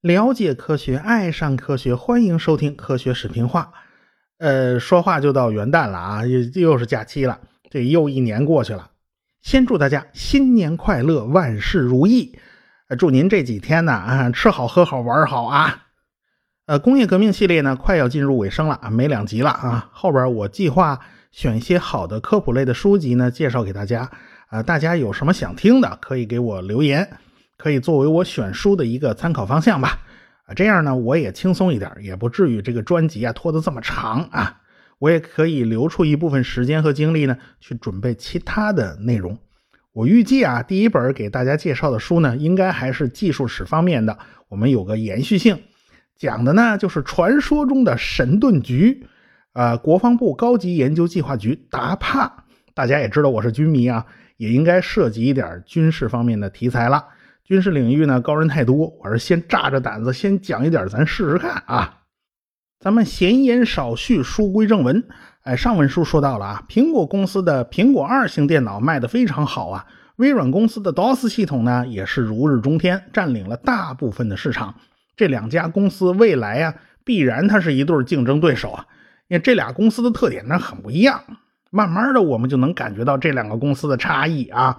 了解科学，爱上科学，欢迎收听科学视频化。呃，说话就到元旦了啊，又又是假期了，这又一年过去了。先祝大家新年快乐，万事如意。祝您这几天呢啊，吃好喝好玩好啊。呃，工业革命系列呢，快要进入尾声了啊，没两集了啊。后边我计划选一些好的科普类的书籍呢，介绍给大家。啊，大家有什么想听的，可以给我留言。可以作为我选书的一个参考方向吧，啊，这样呢我也轻松一点，也不至于这个专辑啊拖得这么长啊，我也可以留出一部分时间和精力呢去准备其他的内容。我预计啊，第一本给大家介绍的书呢，应该还是技术史方面的，我们有个延续性，讲的呢就是传说中的神盾局，呃，国防部高级研究计划局达帕。大家也知道我是军迷啊，也应该涉及一点军事方面的题材了。军事领域呢，高人太多，我是先炸着胆子先讲一点，咱试试看啊。咱们闲言少叙，书归正文。哎，上文书说到了啊，苹果公司的苹果二型电脑卖得非常好啊，微软公司的 DOS 系统呢也是如日中天，占领了大部分的市场。这两家公司未来啊，必然它是一对竞争对手啊，因为这俩公司的特点呢很不一样。慢慢的，我们就能感觉到这两个公司的差异啊。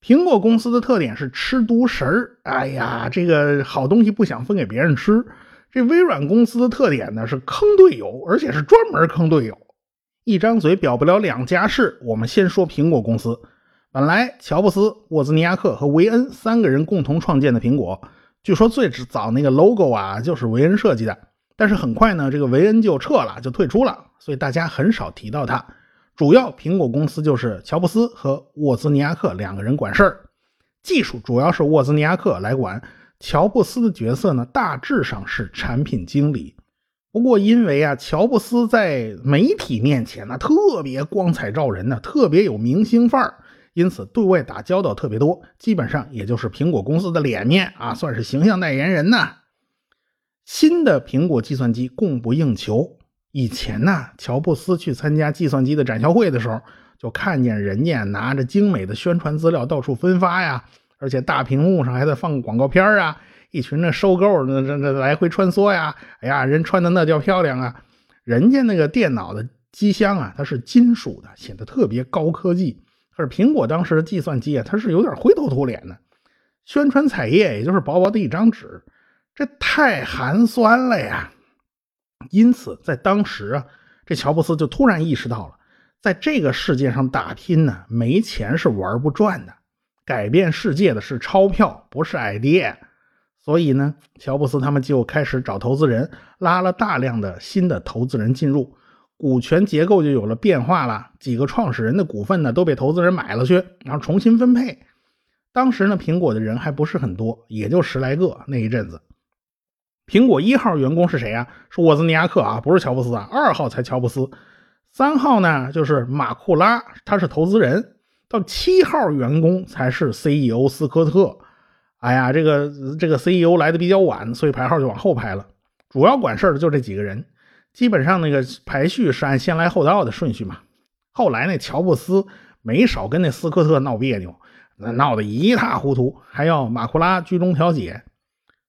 苹果公司的特点是吃独食儿，哎呀，这个好东西不想分给别人吃。这微软公司的特点呢是坑队友，而且是专门坑队友。一张嘴表不了两家事。我们先说苹果公司，本来乔布斯、沃兹尼亚克和维恩三个人共同创建的苹果，据说最早那个 logo 啊就是维恩设计的，但是很快呢，这个维恩就撤了，就退出了，所以大家很少提到他。主要苹果公司就是乔布斯和沃兹尼亚克两个人管事儿，技术主要是沃兹尼亚克来管，乔布斯的角色呢大致上是产品经理。不过因为啊，乔布斯在媒体面前呢特别光彩照人呢，特别有明星范儿，因此对外打交道特别多，基本上也就是苹果公司的脸面啊，算是形象代言人呐。新的苹果计算机供不应求。以前呢，乔布斯去参加计算机的展销会的时候，就看见人家拿着精美的宣传资料到处分发呀，而且大屏幕上还在放广告片啊，一群那收购那这这来回穿梭呀，哎呀，人穿的那叫漂亮啊！人家那个电脑的机箱啊，它是金属的，显得特别高科技。可是苹果当时的计算机啊，它是有点灰头土脸的，宣传彩页也就是薄薄的一张纸，这太寒酸了呀。因此，在当时啊，这乔布斯就突然意识到了，在这个世界上打拼呢，没钱是玩不转的，改变世界的是钞票，不是 idea。所以呢，乔布斯他们就开始找投资人，拉了大量的新的投资人进入，股权结构就有了变化了。几个创始人的股份呢，都被投资人买了去，然后重新分配。当时呢，苹果的人还不是很多，也就十来个那一阵子。苹果一号员工是谁呀？是沃兹尼亚克啊，不是乔布斯啊。二号才乔布斯，三号呢就是马库拉，他是投资人。到七号员工才是 CEO 斯科特。哎呀，这个这个 CEO 来的比较晚，所以排号就往后排了。主要管事的就这几个人，基本上那个排序是按先来后到的顺序嘛。后来那乔布斯没少跟那斯科特闹别扭，那闹得一塌糊涂，还要马库拉居中调解。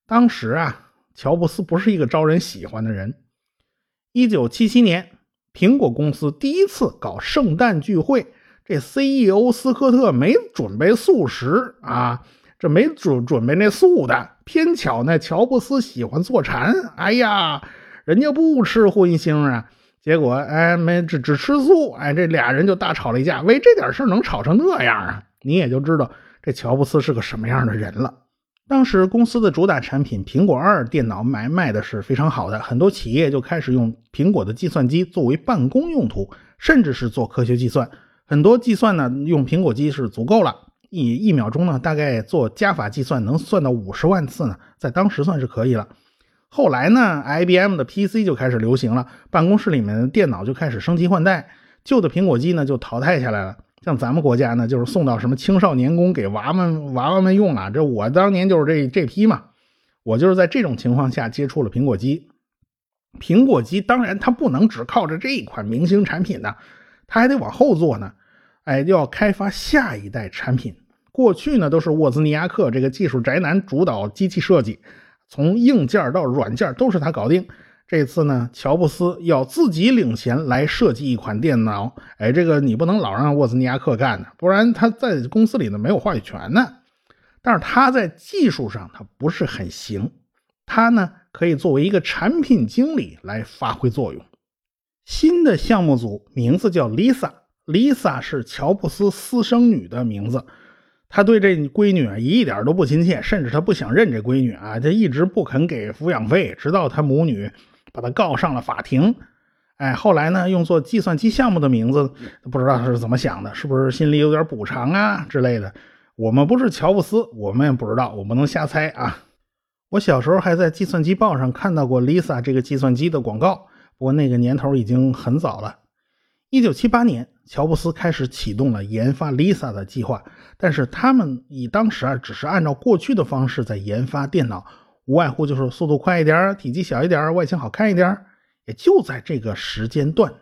当时啊。乔布斯不是一个招人喜欢的人。一九七七年，苹果公司第一次搞圣诞聚会，这 CEO 斯科特没准备素食啊，这没准准备那素的。偏巧呢，乔布斯喜欢坐禅，哎呀，人家不吃荤腥啊。结果哎，没只只吃素，哎，这俩人就大吵了一架。为这点事能吵成那样啊？你也就知道这乔布斯是个什么样的人了。当时公司的主打产品苹果二电脑卖卖的是非常好的，很多企业就开始用苹果的计算机作为办公用途，甚至是做科学计算。很多计算呢用苹果机是足够了，一一秒钟呢大概做加法计算能算到五十万次呢，在当时算是可以了。后来呢，IBM 的 PC 就开始流行了，办公室里面的电脑就开始升级换代，旧的苹果机呢就淘汰下来了。像咱们国家呢，就是送到什么青少年宫给娃们娃娃们用了。这我当年就是这这批嘛，我就是在这种情况下接触了苹果机。苹果机当然它不能只靠着这一款明星产品呢，它还得往后做呢。哎，要开发下一代产品。过去呢，都是沃兹尼亚克这个技术宅男主导机器设计，从硬件到软件都是他搞定。这次呢，乔布斯要自己领衔来设计一款电脑。哎，这个你不能老让沃兹尼亚克干呢，不然他在公司里呢没有话语权呢。但是他在技术上他不是很行，他呢可以作为一个产品经理来发挥作用。新的项目组名字叫 Lisa，Lisa 是乔布斯私生女的名字。他对这闺女啊一点都不亲切，甚至他不想认这闺女啊，他一直不肯给抚养费，直到他母女把他告上了法庭。哎，后来呢，用做计算机项目的名字，不知道他是怎么想的，是不是心里有点补偿啊之类的。我们不是乔布斯，我们也不知道，我不能瞎猜啊。我小时候还在计算机报上看到过 Lisa 这个计算机的广告，不过那个年头已经很早了。一九七八年，乔布斯开始启动了研发 Lisa 的计划，但是他们以当时啊只是按照过去的方式在研发电脑，无外乎就是速度快一点，体积小一点，外形好看一点。也就在这个时间段，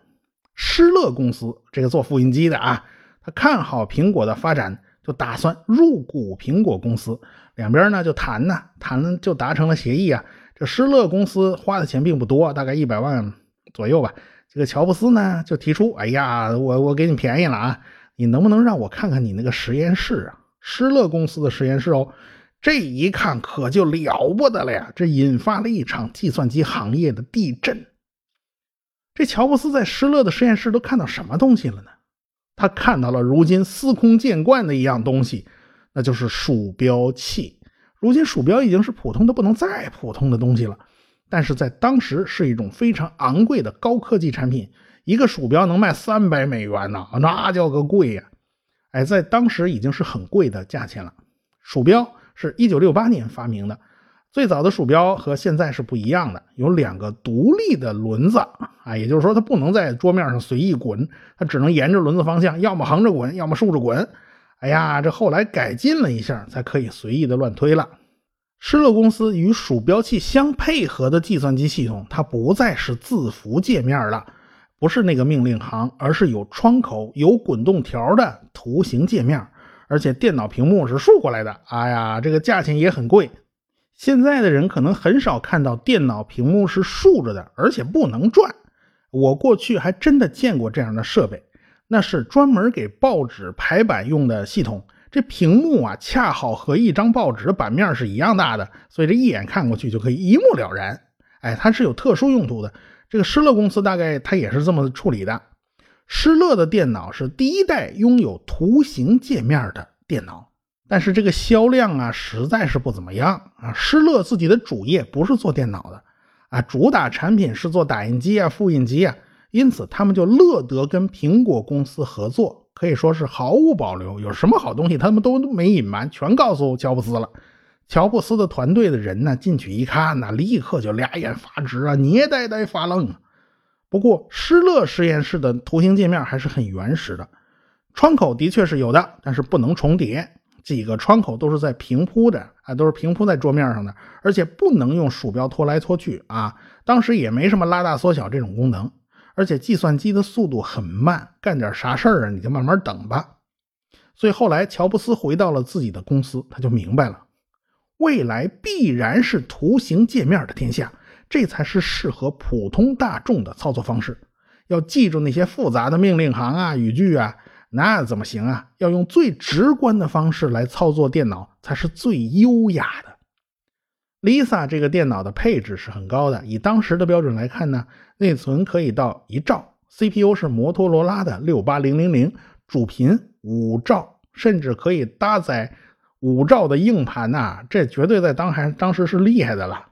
施乐公司这个做复印机的啊，他看好苹果的发展。就打算入股苹果公司，两边呢就谈呢，谈就达成了协议啊。这施乐公司花的钱并不多，大概一百万左右吧。这个乔布斯呢就提出：“哎呀，我我给你便宜了啊，你能不能让我看看你那个实验室啊？施乐公司的实验室哦。”这一看可就了不得了呀，这引发了一场计算机行业的地震。这乔布斯在施乐的实验室都看到什么东西了呢？他看到了如今司空见惯的一样东西，那就是鼠标器。如今鼠标已经是普通的不能再普通的东西了，但是在当时是一种非常昂贵的高科技产品。一个鼠标能卖三百美元呢，那叫个贵呀！哎，在当时已经是很贵的价钱了。鼠标是一九六八年发明的。最早的鼠标和现在是不一样的，有两个独立的轮子啊，也就是说它不能在桌面上随意滚，它只能沿着轮子方向，要么横着滚，要么竖着滚。哎呀，这后来改进了一下，才可以随意的乱推了。施乐公司与鼠标器相配合的计算机系统，它不再是字符界面了，不是那个命令行，而是有窗口、有滚动条的图形界面，而且电脑屏幕是竖过来的。哎呀，这个价钱也很贵。现在的人可能很少看到电脑屏幕是竖着的，而且不能转。我过去还真的见过这样的设备，那是专门给报纸排版用的系统。这屏幕啊，恰好和一张报纸的版面是一样大的，所以这一眼看过去就可以一目了然。哎，它是有特殊用途的。这个施乐公司大概它也是这么处理的。施乐的电脑是第一代拥有图形界面的电脑。但是这个销量啊，实在是不怎么样啊。施乐自己的主业不是做电脑的啊，主打产品是做打印机啊、复印机啊，因此他们就乐得跟苹果公司合作，可以说是毫无保留。有什么好东西，他们都没隐瞒，全告诉乔布斯了。乔布斯的团队的人呢，进去一看呢，立刻就俩眼发直啊，捏呆呆发愣。不过施乐实验室的图形界面还是很原始的，窗口的确是有的，但是不能重叠。几个窗口都是在平铺的啊，都是平铺在桌面上的，而且不能用鼠标拖来拖去啊。当时也没什么拉大缩小这种功能，而且计算机的速度很慢，干点啥事儿啊，你就慢慢等吧。所以后来乔布斯回到了自己的公司，他就明白了，未来必然是图形界面的天下，这才是适合普通大众的操作方式。要记住那些复杂的命令行啊、语句啊。那怎么行啊？要用最直观的方式来操作电脑才是最优雅的。Lisa 这个电脑的配置是很高的，以当时的标准来看呢，内存可以到一兆，CPU 是摩托罗拉的六八零零零，主频五兆，甚至可以搭载五兆的硬盘呐，这绝对在当还当时是厉害的了。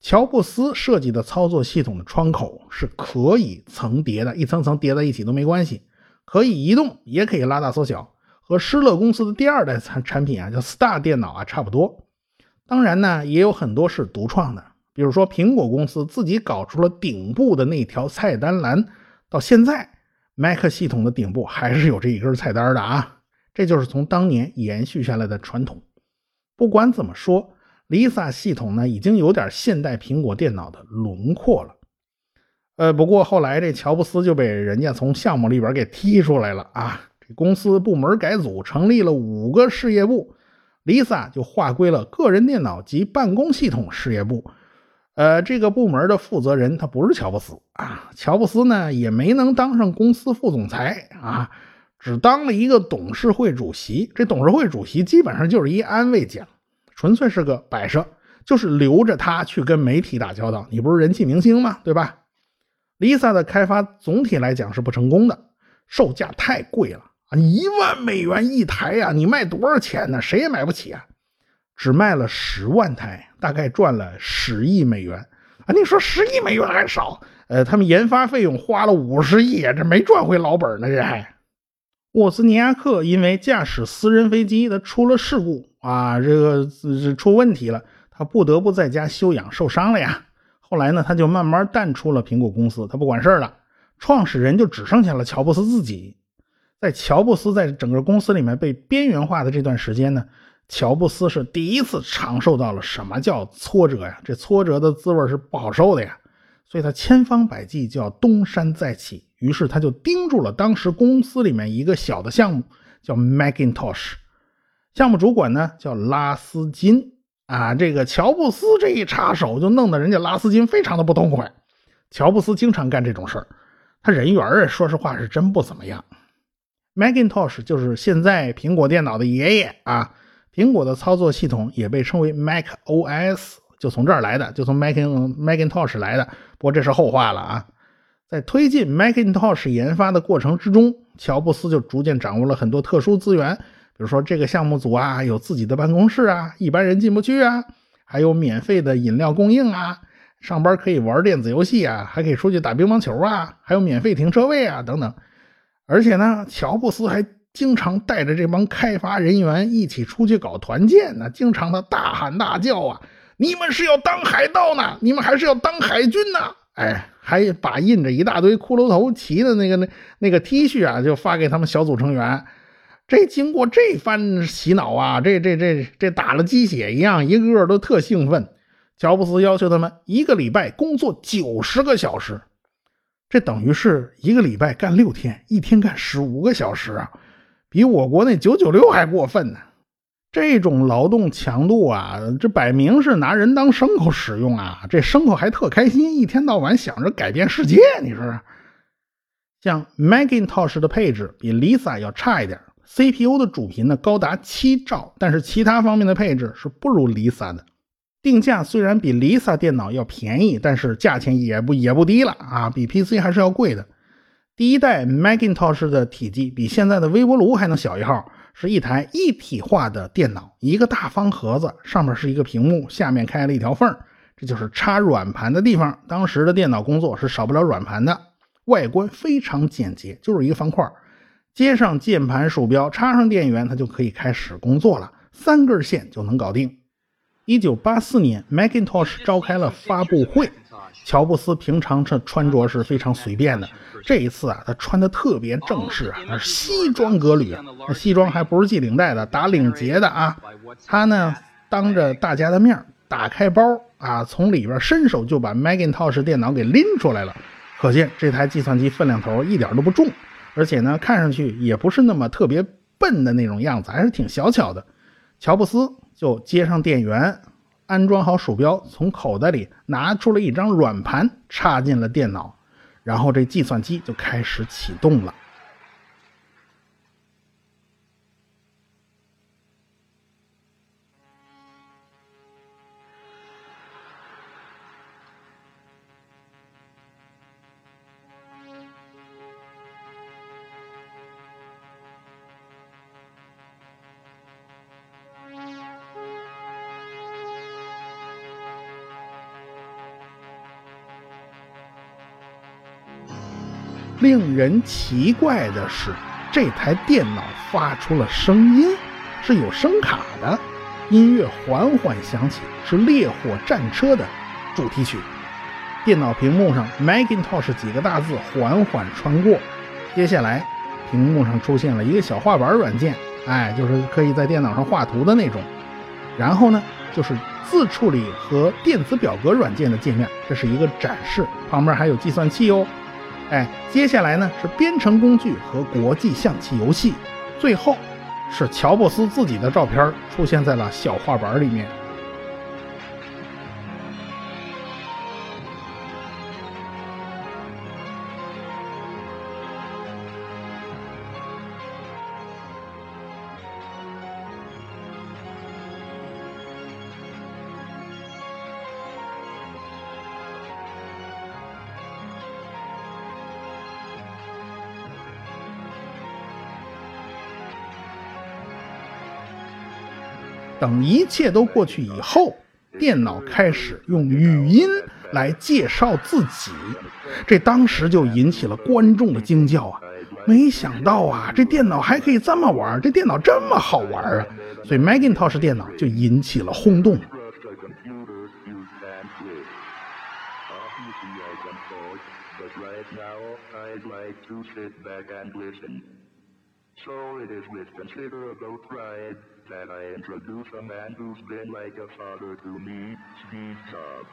乔布斯设计的操作系统的窗口是可以层叠的，一层层叠在一起都没关系。可以移动，也可以拉大缩小，和施乐公司的第二代产产品啊，叫 Star 电脑啊差不多。当然呢，也有很多是独创的，比如说苹果公司自己搞出了顶部的那条菜单栏，到现在 Mac 系统的顶部还是有这一根菜单的啊，这就是从当年延续下来的传统。不管怎么说，Lisa 系统呢，已经有点现代苹果电脑的轮廓了。呃，不过后来这乔布斯就被人家从项目里边给踢出来了啊！这公司部门改组，成立了五个事业部，Lisa 就划归了个人电脑及办公系统事业部。呃，这个部门的负责人他不是乔布斯啊，乔布斯呢也没能当上公司副总裁啊，只当了一个董事会主席。这董事会主席基本上就是一安慰奖，纯粹是个摆设，就是留着他去跟媒体打交道。你不是人气明星吗？对吧？Lisa 的开发总体来讲是不成功的，售价太贵了啊，一万美元一台呀，你卖多少钱呢？谁也买不起啊。只卖了十万台，大概赚了十亿美元啊！你说十亿美元还少？呃，他们研发费用花了五十亿，这没赚回老本呢。这还，沃斯尼亚克因为驾驶私人飞机，他出了事故啊，这个出问题了，他不得不在家休养，受伤了呀。后来呢，他就慢慢淡出了苹果公司，他不管事了。创始人就只剩下了乔布斯自己。在乔布斯在整个公司里面被边缘化的这段时间呢。乔布斯是第一次尝受到了什么叫挫折呀？这挫折的滋味是不好受的呀，所以他千方百计就要东山再起。于是他就盯住了当时公司里面一个小的项目，叫 Macintosh。项目主管呢叫拉斯金啊。这个乔布斯这一插手，就弄得人家拉斯金非常的不痛快。乔布斯经常干这种事儿，他人缘啊，说实话是真不怎么样。Macintosh 就是现在苹果电脑的爷爷啊。苹果的操作系统也被称为 Mac OS，就从这儿来的，就从 Mac Macintosh 来的。不过这是后话了啊。在推进 Macintosh 研发的过程之中，乔布斯就逐渐掌握了很多特殊资源，比如说这个项目组啊有自己的办公室啊，一般人进不去啊，还有免费的饮料供应啊，上班可以玩电子游戏啊，还可以出去打乒乓球啊，还有免费停车位啊等等。而且呢，乔布斯还经常带着这帮开发人员一起出去搞团建呢，经常的大喊大叫啊！你们是要当海盗呢？你们还是要当海军呢？哎，还把印着一大堆骷髅头旗的那个那那个 T 恤啊，就发给他们小组成员。这经过这番洗脑啊，这这这这打了鸡血一样，一个个都特兴奋。乔布斯要求他们一个礼拜工作九十个小时，这等于是一个礼拜干六天，一天干十五个小时啊！比我国那九九六还过分呢！这种劳动强度啊，这摆明是拿人当牲口使用啊！这牲口还特开心，一天到晚想着改变世界。你说说，像 Macintosh 的配置比 Lisa 要差一点，CPU 的主频呢高达七兆，但是其他方面的配置是不如 Lisa 的。定价虽然比 Lisa 电脑要便宜，但是价钱也不也不低了啊，比 PC 还是要贵的。第一代 Macintosh 的体积比现在的微波炉还能小一号，是一台一体化的电脑，一个大方盒子，上面是一个屏幕，下面开了一条缝这就是插软盘的地方。当时的电脑工作是少不了软盘的，外观非常简洁，就是一个方块，接上键盘、鼠标，插上电源，它就可以开始工作了，三根线就能搞定。一九八四年，Macintosh 召开了发布会。乔布斯平常穿穿着是非常随便的，这一次啊，他穿的特别正式啊，那是西装革履西装还不是系领带的，打领结的啊。他呢，当着大家的面打开包啊，从里边伸手就把 Macintosh 电脑给拎出来了，可见这台计算机分量头一点都不重，而且呢，看上去也不是那么特别笨的那种样子，还是挺小巧的。乔布斯就接上电源。安装好鼠标，从口袋里拿出了一张软盘，插进了电脑，然后这计算机就开始启动了。令人奇怪的是，这台电脑发出了声音，是有声卡的。音乐缓缓响起，是《烈火战车》的主题曲。电脑屏幕上 “Macintosh” 几个大字缓缓穿过。接下来，屏幕上出现了一个小画板软件，哎，就是可以在电脑上画图的那种。然后呢，就是自处理和电子表格软件的界面。这是一个展示，旁边还有计算器哦。哎，接下来呢是编程工具和国际象棋游戏，最后是乔布斯自己的照片出现在了小画板里面。等一切都过去以后，电脑开始用语音来介绍自己，这当时就引起了观众的惊叫啊！没想到啊，这电脑还可以这么玩，这电脑这么好玩啊！所以 Macintosh 电脑就引起了轰动。So it is with considerable pride that I introduce a man who's been like a father to me, Steve Jobs.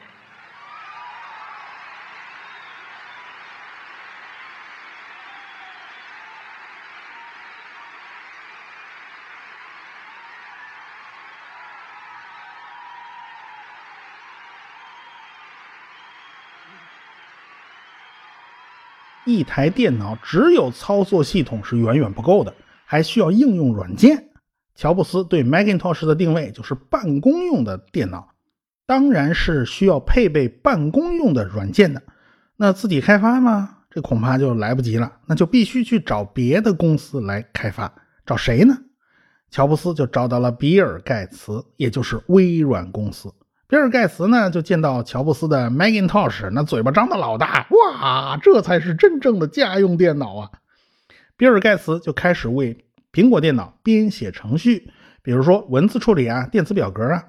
一台电脑只有操作系统是远远不够的，还需要应用软件。乔布斯对 Macintosh 的定位就是办公用的电脑，当然是需要配备办公用的软件的。那自己开发吗？这恐怕就来不及了，那就必须去找别的公司来开发。找谁呢？乔布斯就找到了比尔盖茨，也就是微软公司。比尔盖茨呢，就见到乔布斯的 Macintosh，那嘴巴张得老大，哇，这才是真正的家用电脑啊！比尔盖茨就开始为苹果电脑编写程序，比如说文字处理啊、电子表格啊。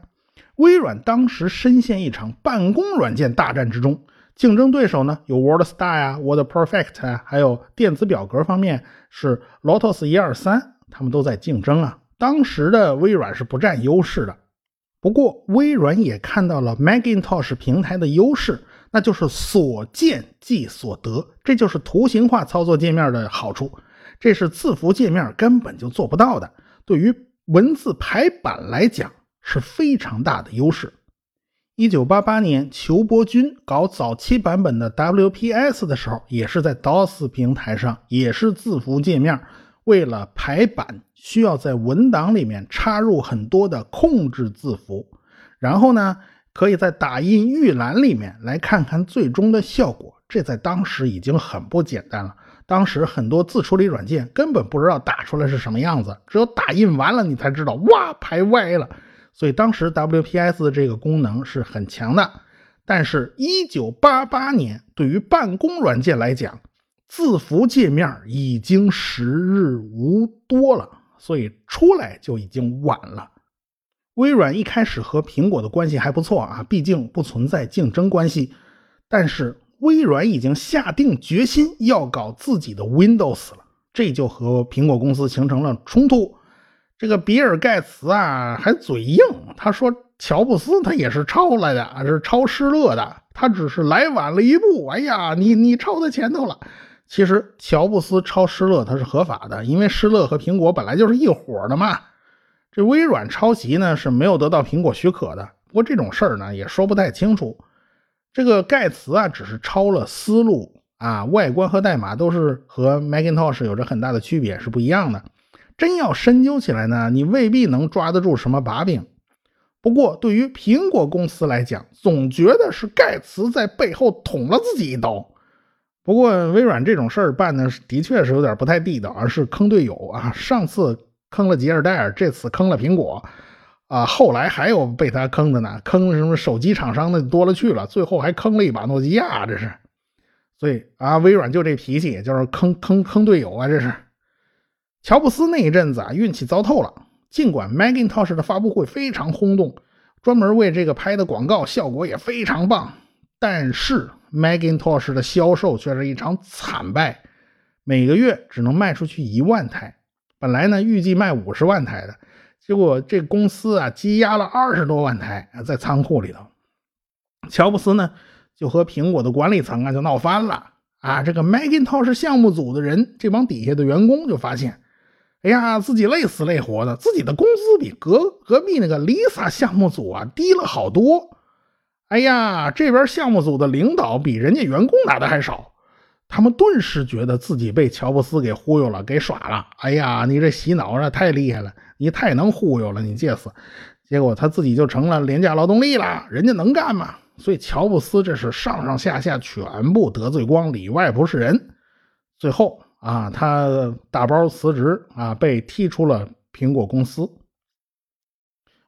微软当时深陷一场办公软件大战之中，竞争对手呢有 WordStar 啊、WordPerfect 啊，还有电子表格方面是 Lotus 一二三，他们都在竞争啊。当时的微软是不占优势的。不过，微软也看到了 Macintosh 平台的优势，那就是所见即所得，这就是图形化操作界面的好处。这是字符界面根本就做不到的，对于文字排版来讲是非常大的优势。一九八八年，裘伯君搞早期版本的 WPS 的时候，也是在 DOS 平台上，也是字符界面。为了排版，需要在文档里面插入很多的控制字符，然后呢，可以在打印预览里面来看看最终的效果。这在当时已经很不简单了。当时很多字处理软件根本不知道打出来是什么样子，只有打印完了你才知道，哇，排歪了。所以当时 WPS 这个功能是很强的。但是1988年，对于办公软件来讲，字符界面已经时日无多了，所以出来就已经晚了。微软一开始和苹果的关系还不错啊，毕竟不存在竞争关系。但是微软已经下定决心要搞自己的 Windows 了，这就和苹果公司形成了冲突。这个比尔盖茨啊还嘴硬，他说乔布斯他也是抄来的，是抄施乐的，他只是来晚了一步。哎呀，你你抄在前头了。其实乔布斯抄施乐他是合法的，因为施乐和苹果本来就是一伙的嘛。这微软抄袭呢是没有得到苹果许可的。不过这种事儿呢也说不太清楚。这个盖茨啊只是抄了思路啊，外观和代码都是和 Macintosh 有着很大的区别，是不一样的。真要深究起来呢，你未必能抓得住什么把柄。不过对于苹果公司来讲，总觉得是盖茨在背后捅了自己一刀。不过微软这种事儿办的的确是有点不太地道，而是坑队友啊！上次坑了吉尔戴尔，这次坑了苹果，啊，后来还有被他坑的呢，坑什么手机厂商的多了去了，最后还坑了一把诺基亚，这是。所以啊，微软就这脾气，就是坑坑坑队友啊！这是。乔布斯那一阵子啊，运气糟透了。尽管 Macintosh 的发布会非常轰动，专门为这个拍的广告效果也非常棒，但是。Macintosh 的销售却是一场惨败，每个月只能卖出去一万台。本来呢，预计卖五十万台的，结果这公司啊积压了二十多万台啊在仓库里头。乔布斯呢就和苹果的管理层啊就闹翻了啊，这个 Macintosh 项目组的人，这帮底下的员工就发现，哎呀，自己累死累活的，自己的工资比隔隔壁那个 Lisa 项目组啊低了好多。哎呀，这边项目组的领导比人家员工拿的还少。他们顿时觉得自己被乔布斯给忽悠了，给耍了。哎呀，你这洗脑啊，太厉害了，你太能忽悠了，你介死。结果他自己就成了廉价劳动力了，人家能干吗？所以乔布斯这是上上下下全部得罪光，里外不是人。最后啊，他大包辞职啊，被踢出了苹果公司。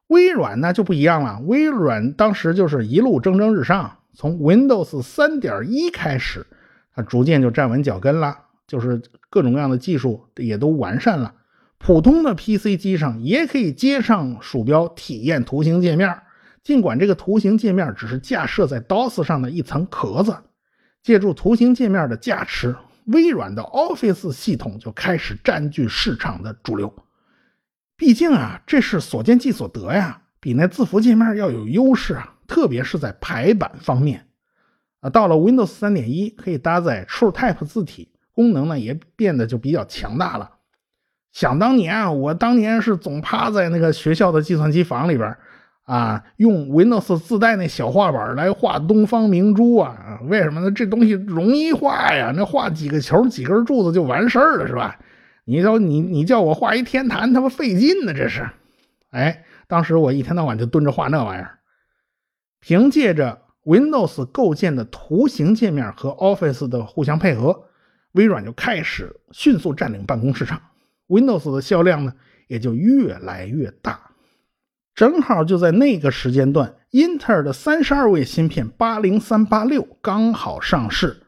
微软呢就不一样了，微软当时就是一路蒸蒸日上，从 Windows 3.1开始。逐渐就站稳脚跟了，就是各种各样的技术也都完善了。普通的 PC 机上也可以接上鼠标体验图形界面，尽管这个图形界面只是架设在 DOS 上的一层壳子。借助图形界面的加持，微软的 Office 系统就开始占据市场的主流。毕竟啊，这是所见即所得呀，比那字符界面要有优势啊，特别是在排版方面。啊，到了 Windows 3.1，可以搭载 TrueType 字体，功能呢也变得就比较强大了。想当年啊，我当年是总趴在那个学校的计算机房里边，啊，用 Windows 自带那小画板来画东方明珠啊。为什么呢？这东西容易画呀，那画几个球、几根柱子就完事儿了，是吧？你说你你叫我画一天坛，他妈费劲呢，这是。哎，当时我一天到晚就蹲着画那玩意儿，凭借着。Windows 构建的图形界面和 Office 的互相配合，微软就开始迅速占领办公市场，Windows 的销量呢也就越来越大。正好就在那个时间段，英特尔的三十二位芯片八零三八六刚好上市，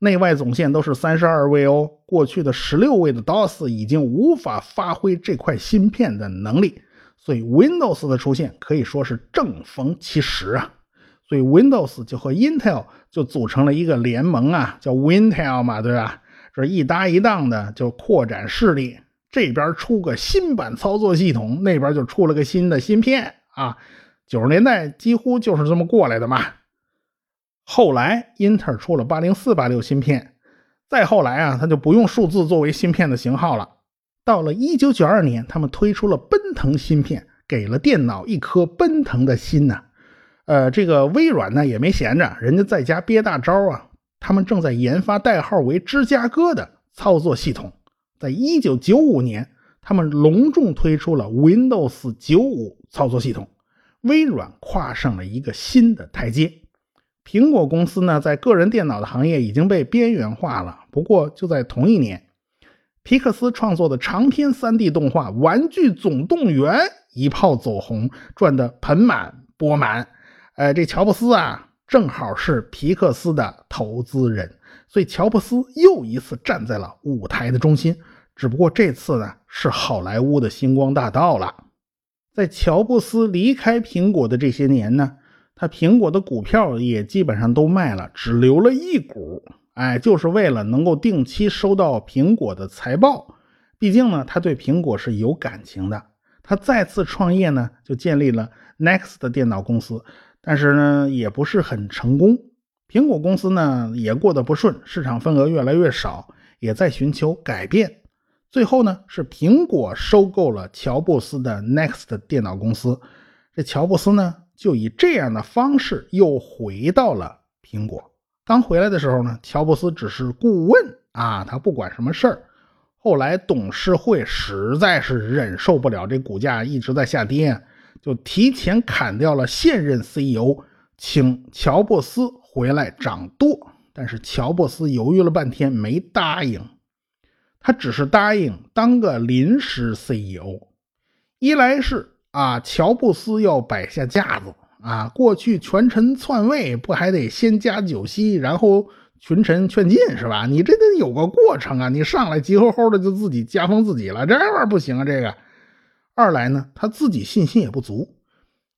内外总线都是三十二位哦。过去的十六位的 DOS 已经无法发挥这块芯片的能力，所以 Windows 的出现可以说是正逢其时啊。所以 Windows 就和 Intel 就组成了一个联盟啊，叫 Wintel 嘛，对吧？这一搭一档的就扩展势力，这边出个新版操作系统，那边就出了个新的芯片啊。九十年代几乎就是这么过来的嘛。后来英特尔出了八零四八六芯片，再后来啊，他就不用数字作为芯片的型号了。到了一九九二年，他们推出了奔腾芯片，给了电脑一颗奔腾的心呐。呃，这个微软呢也没闲着，人家在家憋大招啊。他们正在研发代号为芝加哥的操作系统。在一九九五年，他们隆重推出了 Windows 九五操作系统。微软跨上了一个新的台阶。苹果公司呢，在个人电脑的行业已经被边缘化了。不过，就在同一年，皮克斯创作的长篇 3D 动画《玩具总动员》一炮走红，赚得盆满钵满。哎，这乔布斯啊，正好是皮克斯的投资人，所以乔布斯又一次站在了舞台的中心。只不过这次呢，是好莱坞的星光大道了。在乔布斯离开苹果的这些年呢，他苹果的股票也基本上都卖了，只留了一股。哎，就是为了能够定期收到苹果的财报。毕竟呢，他对苹果是有感情的。他再次创业呢，就建立了 Next 的电脑公司。但是呢，也不是很成功。苹果公司呢也过得不顺，市场份额越来越少，也在寻求改变。最后呢，是苹果收购了乔布斯的 Next 电脑公司。这乔布斯呢，就以这样的方式又回到了苹果。刚回来的时候呢，乔布斯只是顾问啊，他不管什么事儿。后来董事会实在是忍受不了这股价一直在下跌。就提前砍掉了现任 CEO，请乔布斯回来掌舵。但是乔布斯犹豫了半天没答应，他只是答应当个临时 CEO。一来是啊，乔布斯要摆下架子啊，过去权臣篡位不还得先加酒席，然后群臣劝进是吧？你这得有个过程啊，你上来急吼吼的就自己加封自己了，这玩意儿不行啊，这个。二来呢，他自己信心也不足，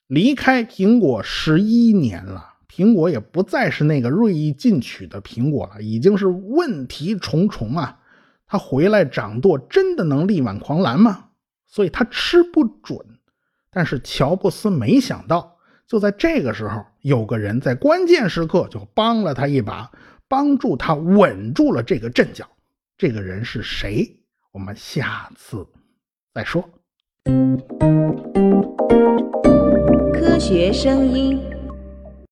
离开苹果十一年了，苹果也不再是那个锐意进取的苹果了，已经是问题重重啊！他回来掌舵，真的能力挽狂澜吗？所以他吃不准。但是乔布斯没想到，就在这个时候，有个人在关键时刻就帮了他一把，帮助他稳住了这个阵脚。这个人是谁？我们下次再说。科学声音。